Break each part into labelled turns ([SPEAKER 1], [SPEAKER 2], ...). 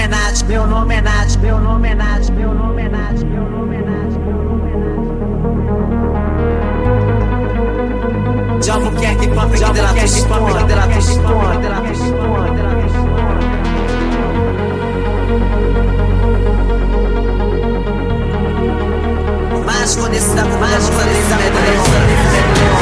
[SPEAKER 1] nome é Nath, meu nome é Nath, meu nome é Nath, meu nome é Nath, meu nome é Nath, meu nome é Nath. Diabo quer que papo que dela tu esconde, dela tu esconde, dela tu esconde, dela tu esconde. Mas quando esse da mais quando esse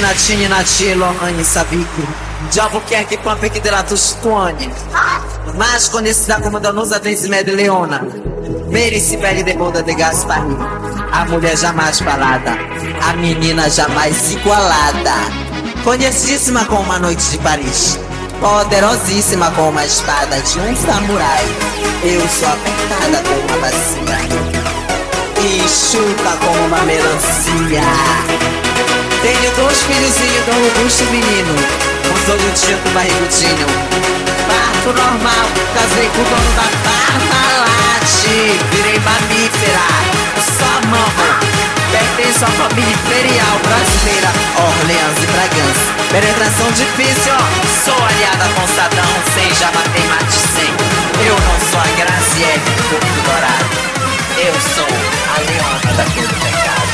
[SPEAKER 1] Nath, Natine, Sabique. Diabo quer que pampe que dela tu esconde. Mas conhecida como Danusa Dense Medleona. Mary Sibeli de Boda de Gaspari. A mulher jamais falada. A menina jamais igualada. Conhecidíssima como uma noite de Paris. Poderosíssima como uma espada de um samurai. Eu sou apertada como uma bacia. E chuta como uma melancia. Tenho dois filhozinhos do robusto menino. Um olhos barrigudinho Parto normal, casei com o dono da Parmalat. Virei mamífera, só mamo Pertenço à família imperial brasileira. Orleans e Bragança. Penetração difícil, Sou aliada com Sadão, sem já matei mate sem Eu não sou a Graziele do Corpo Dourado. Eu sou a leona da cor do pecado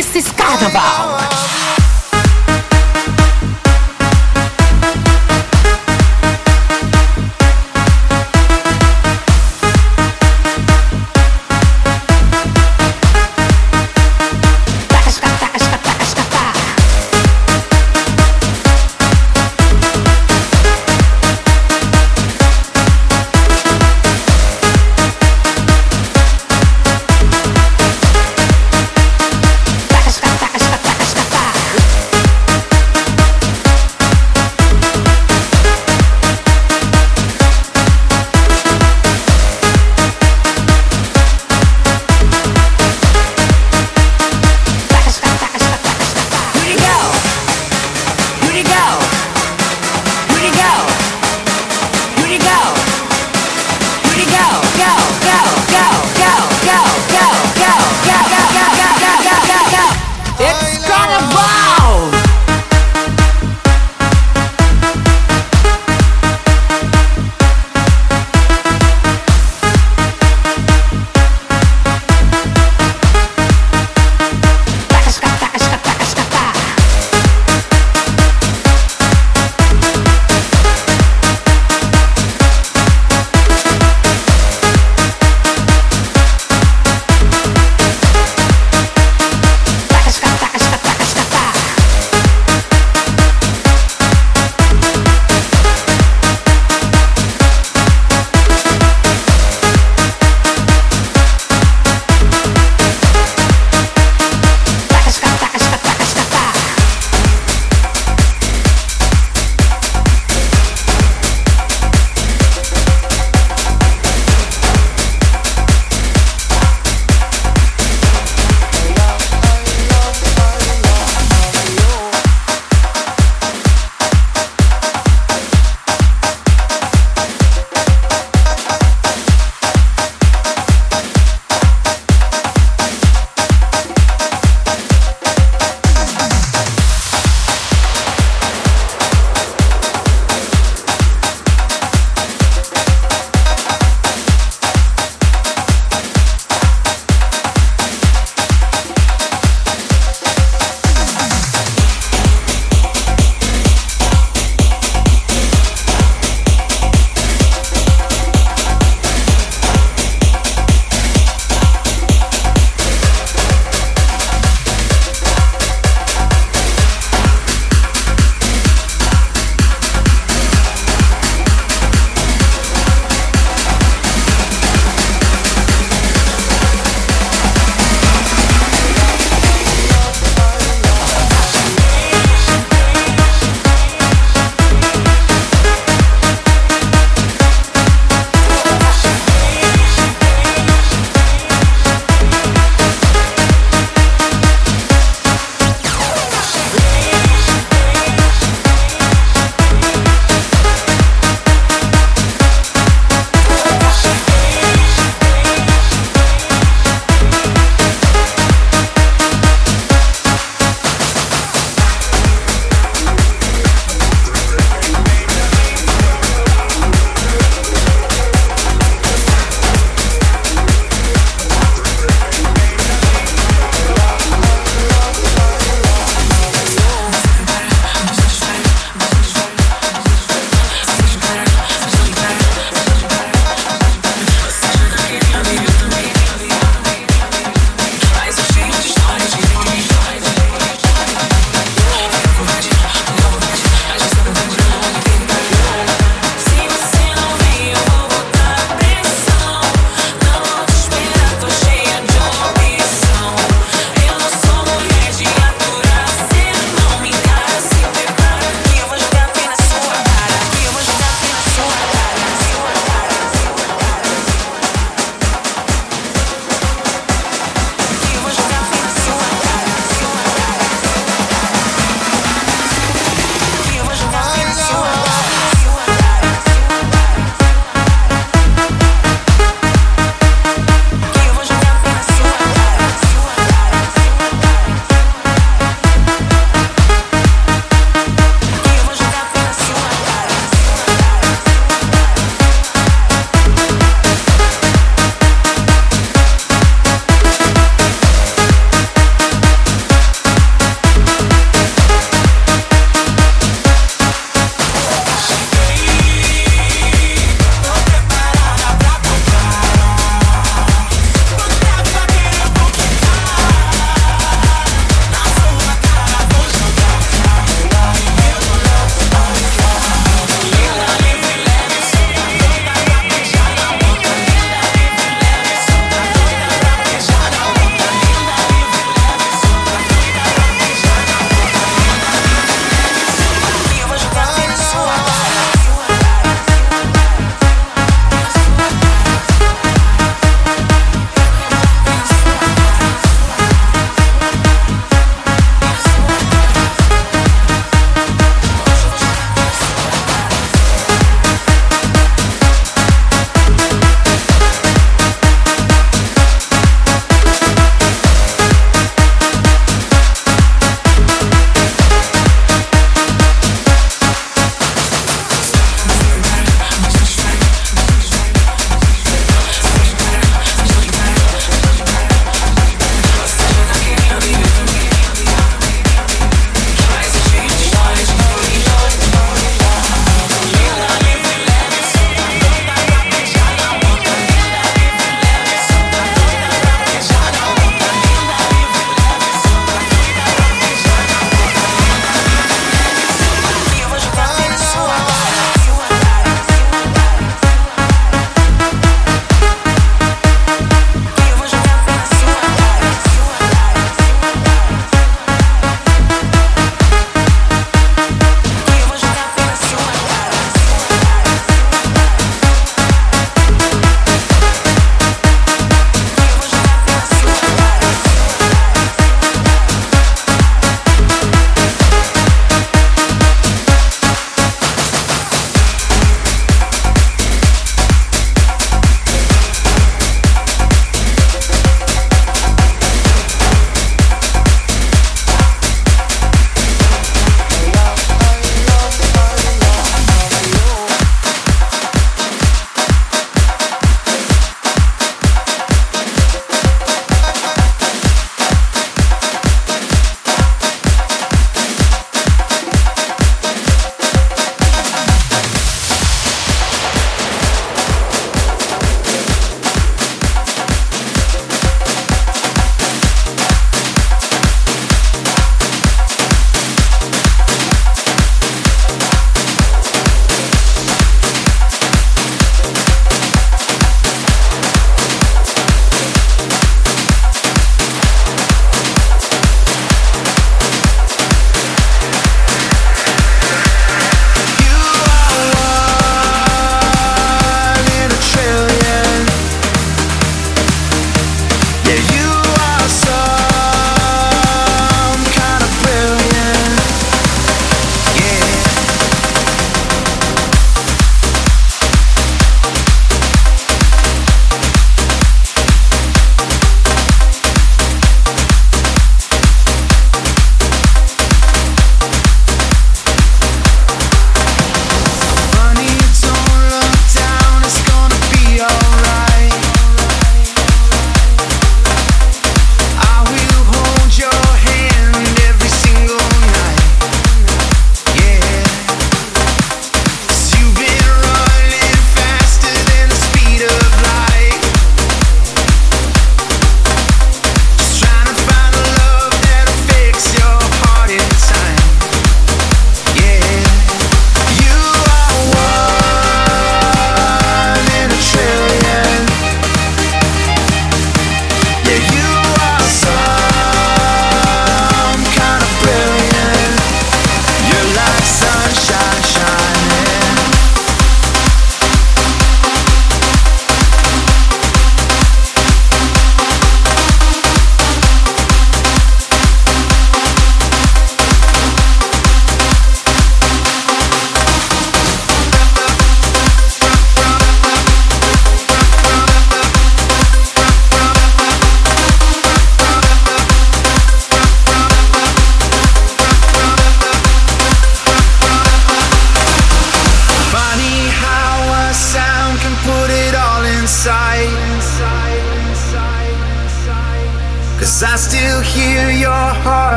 [SPEAKER 2] This carnaval.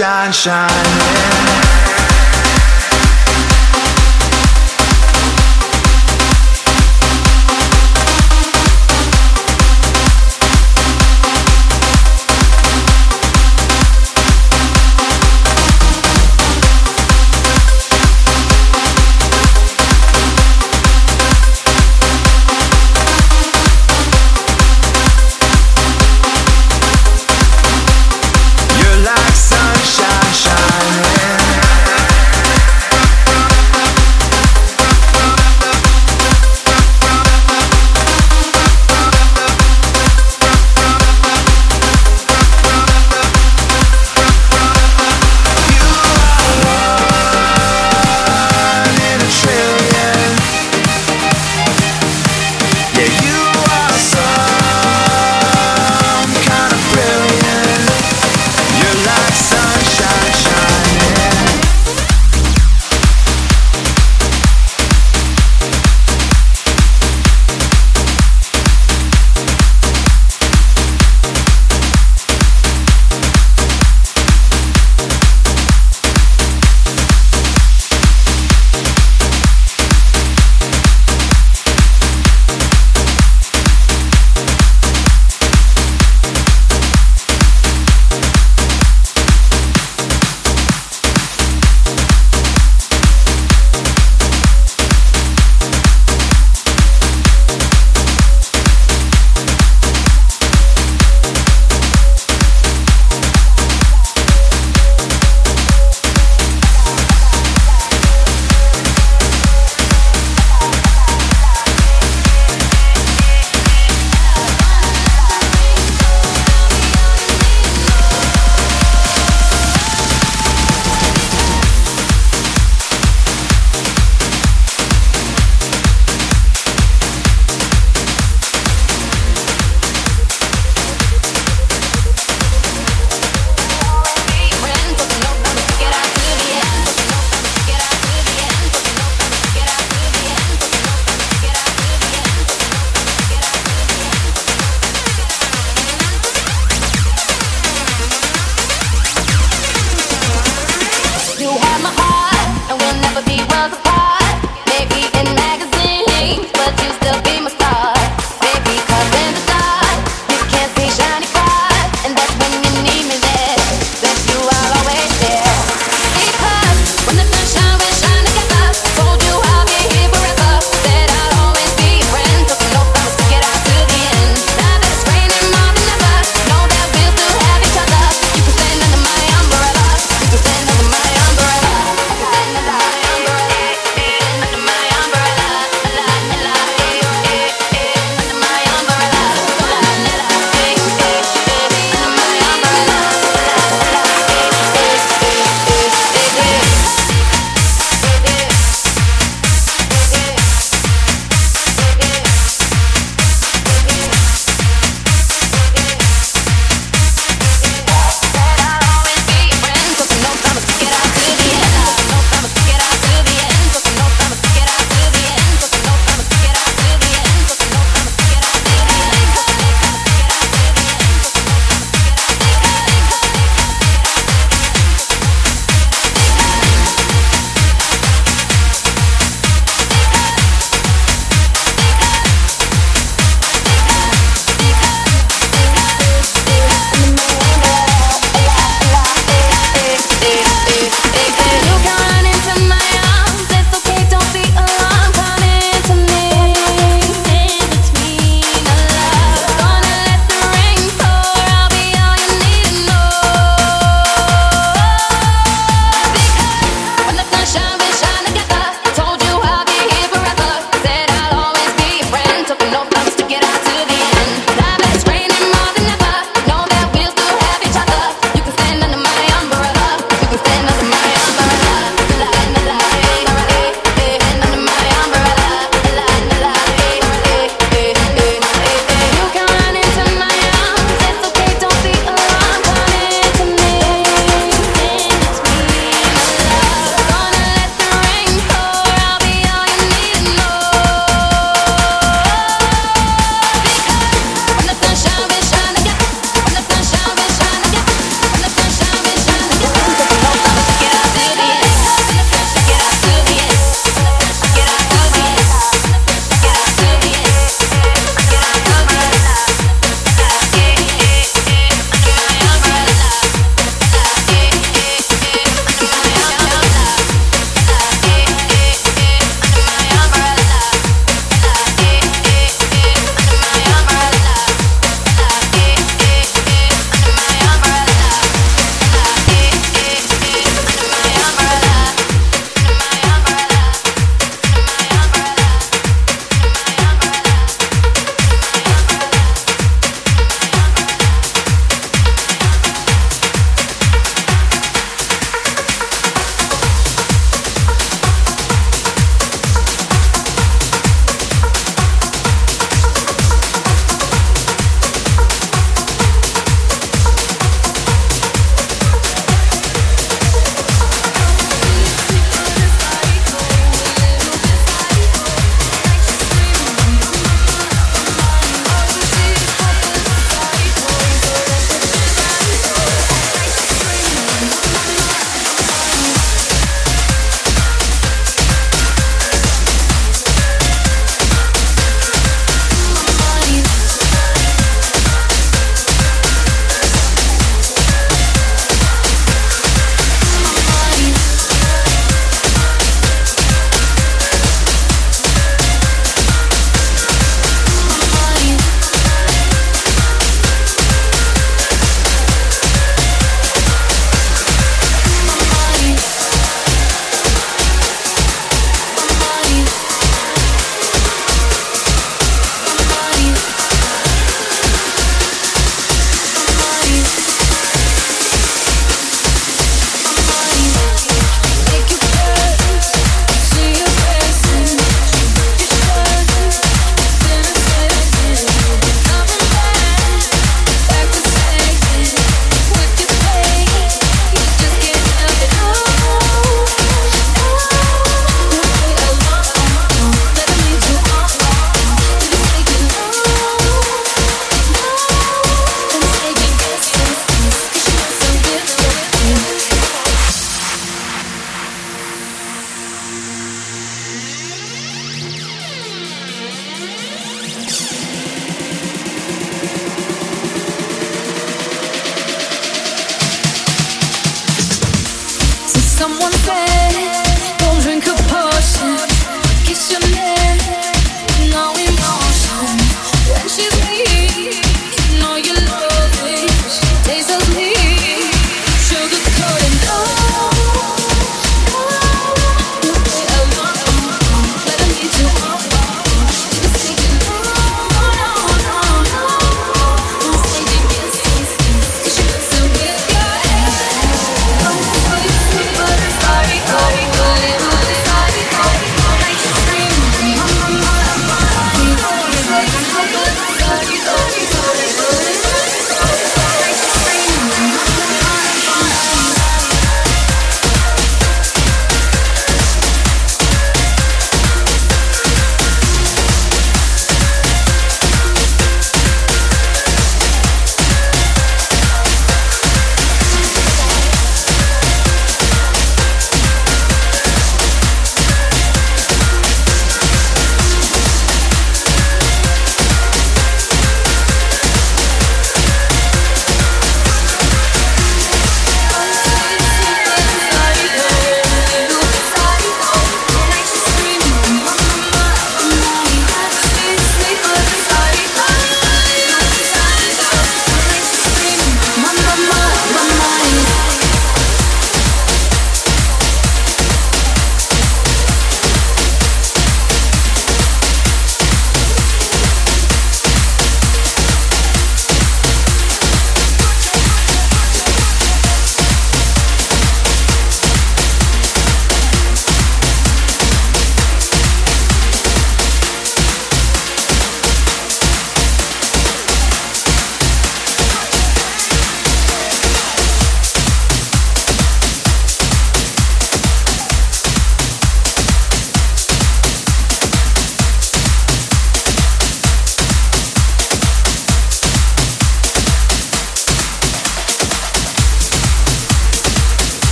[SPEAKER 2] shine, shine.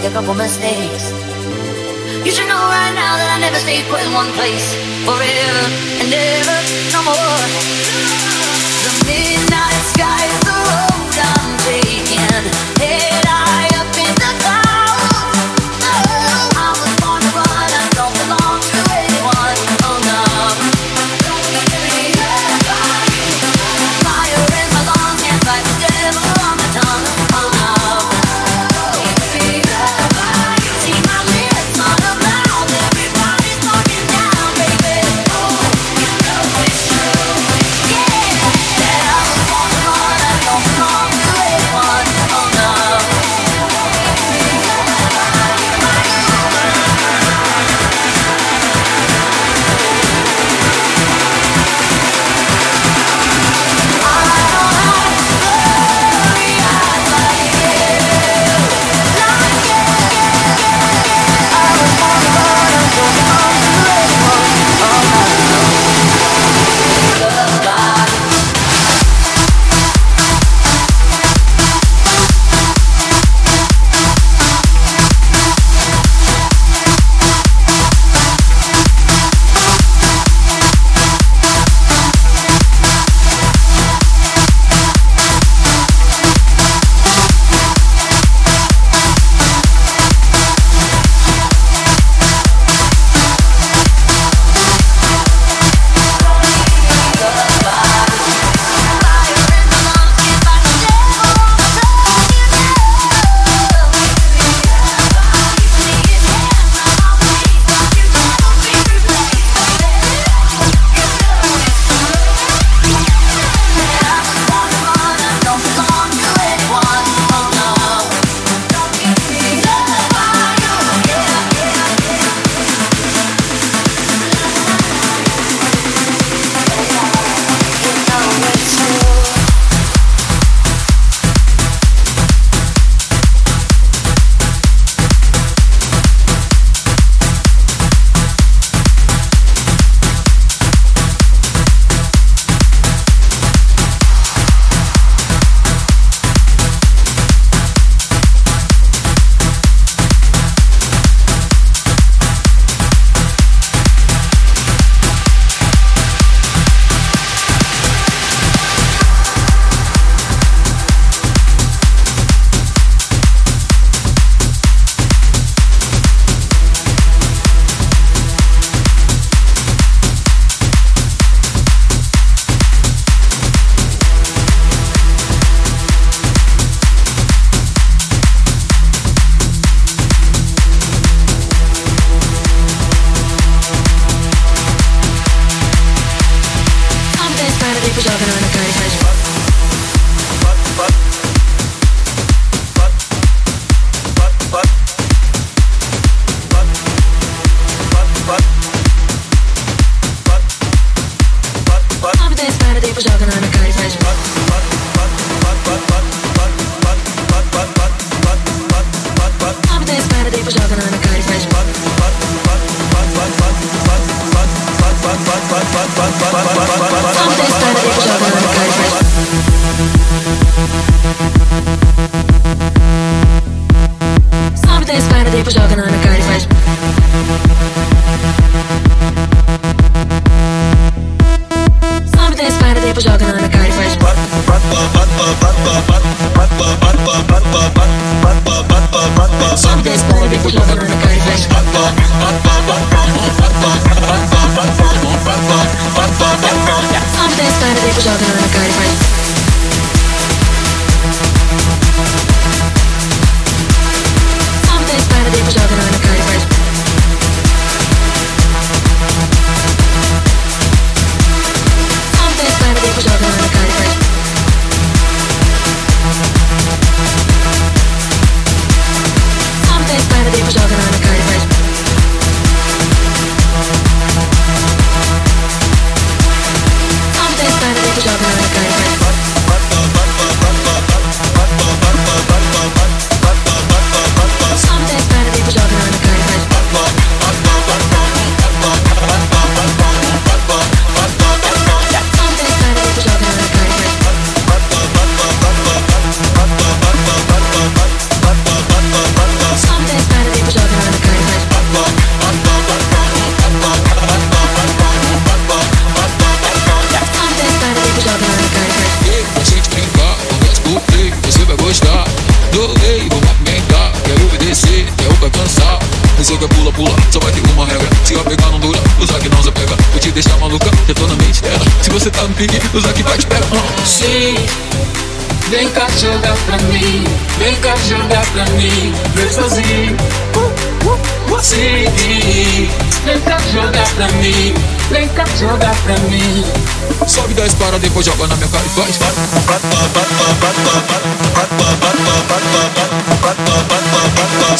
[SPEAKER 2] make a couple mistakes. You should know right now that I never stay put in one place.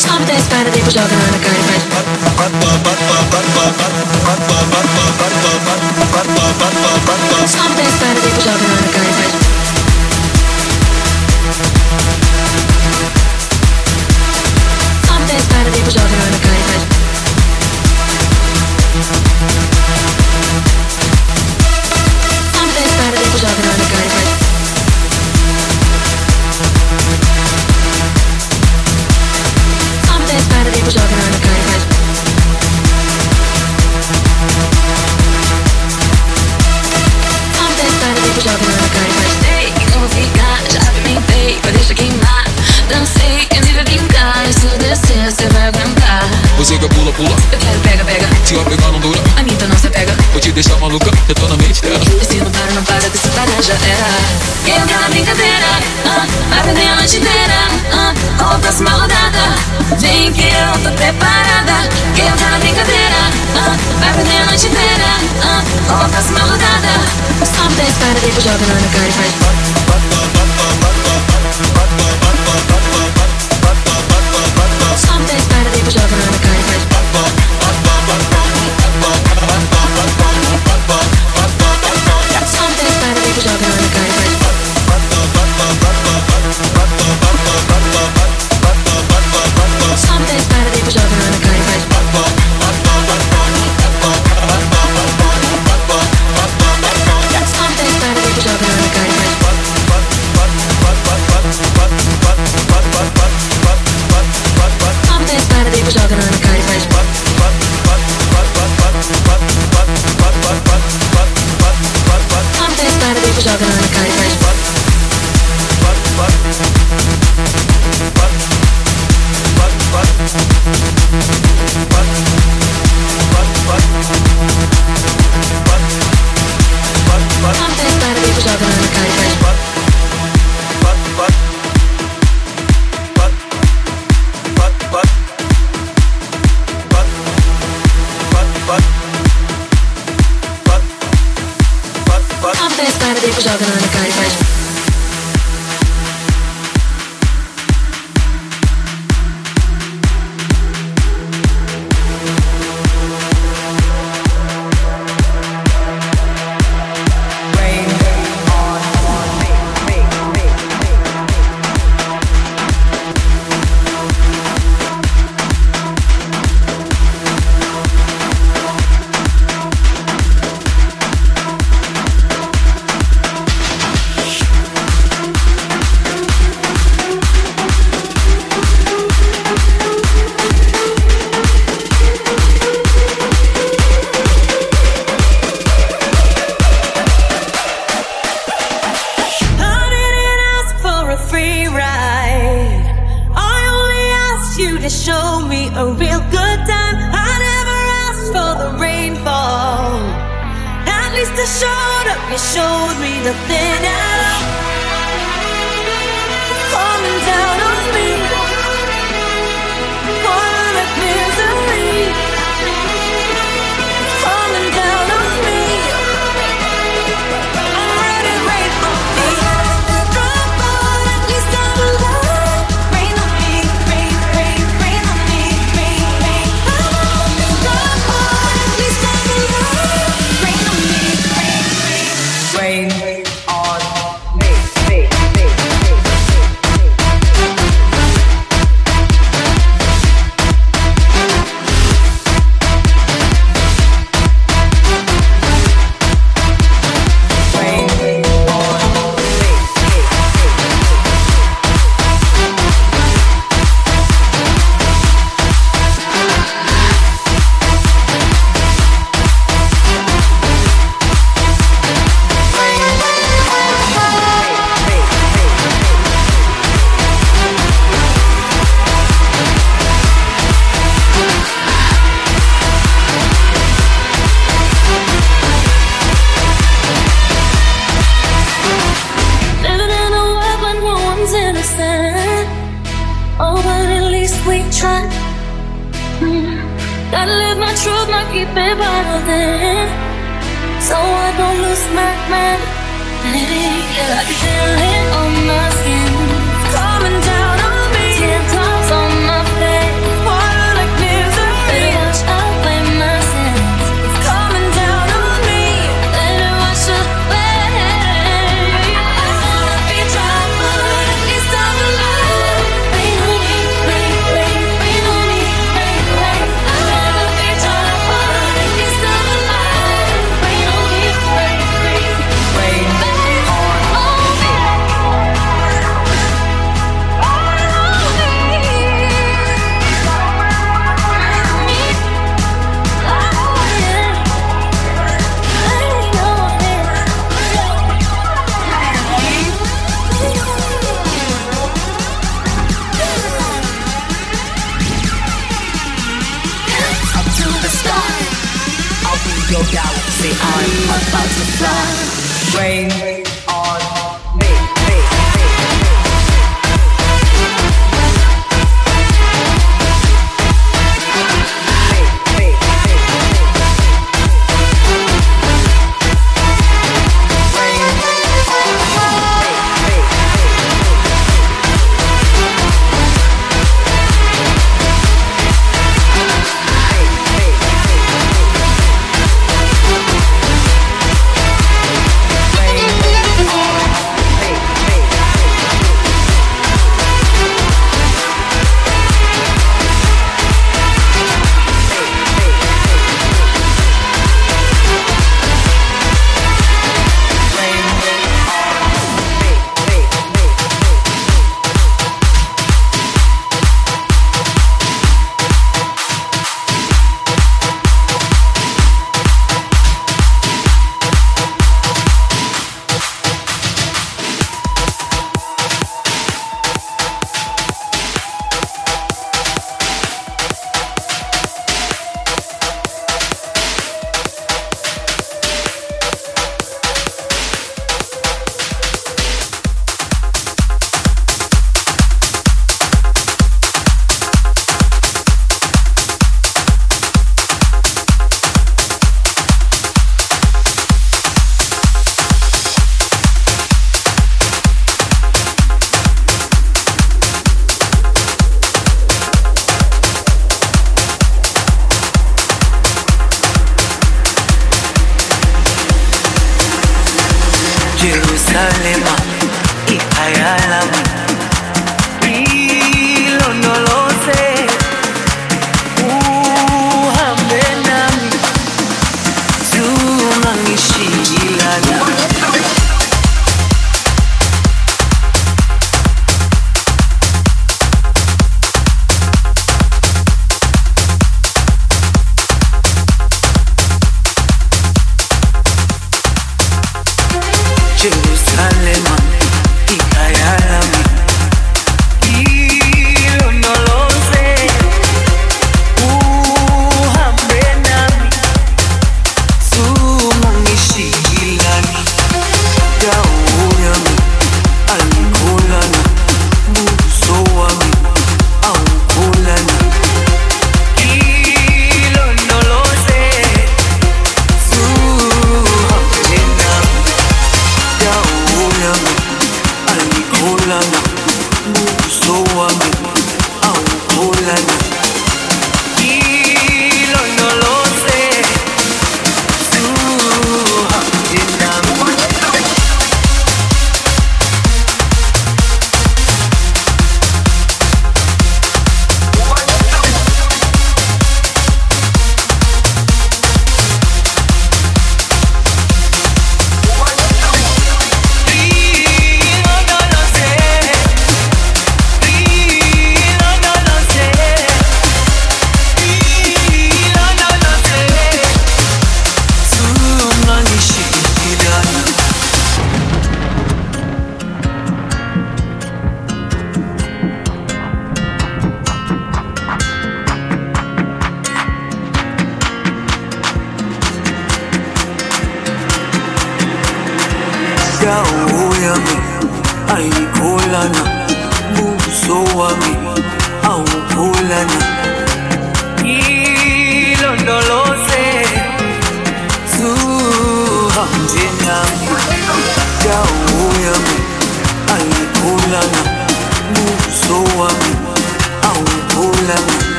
[SPEAKER 3] Slobodne spade, ty požádala na
[SPEAKER 4] kari pet. Slobodne a ty požádala Juggernaut, a
[SPEAKER 5] guy,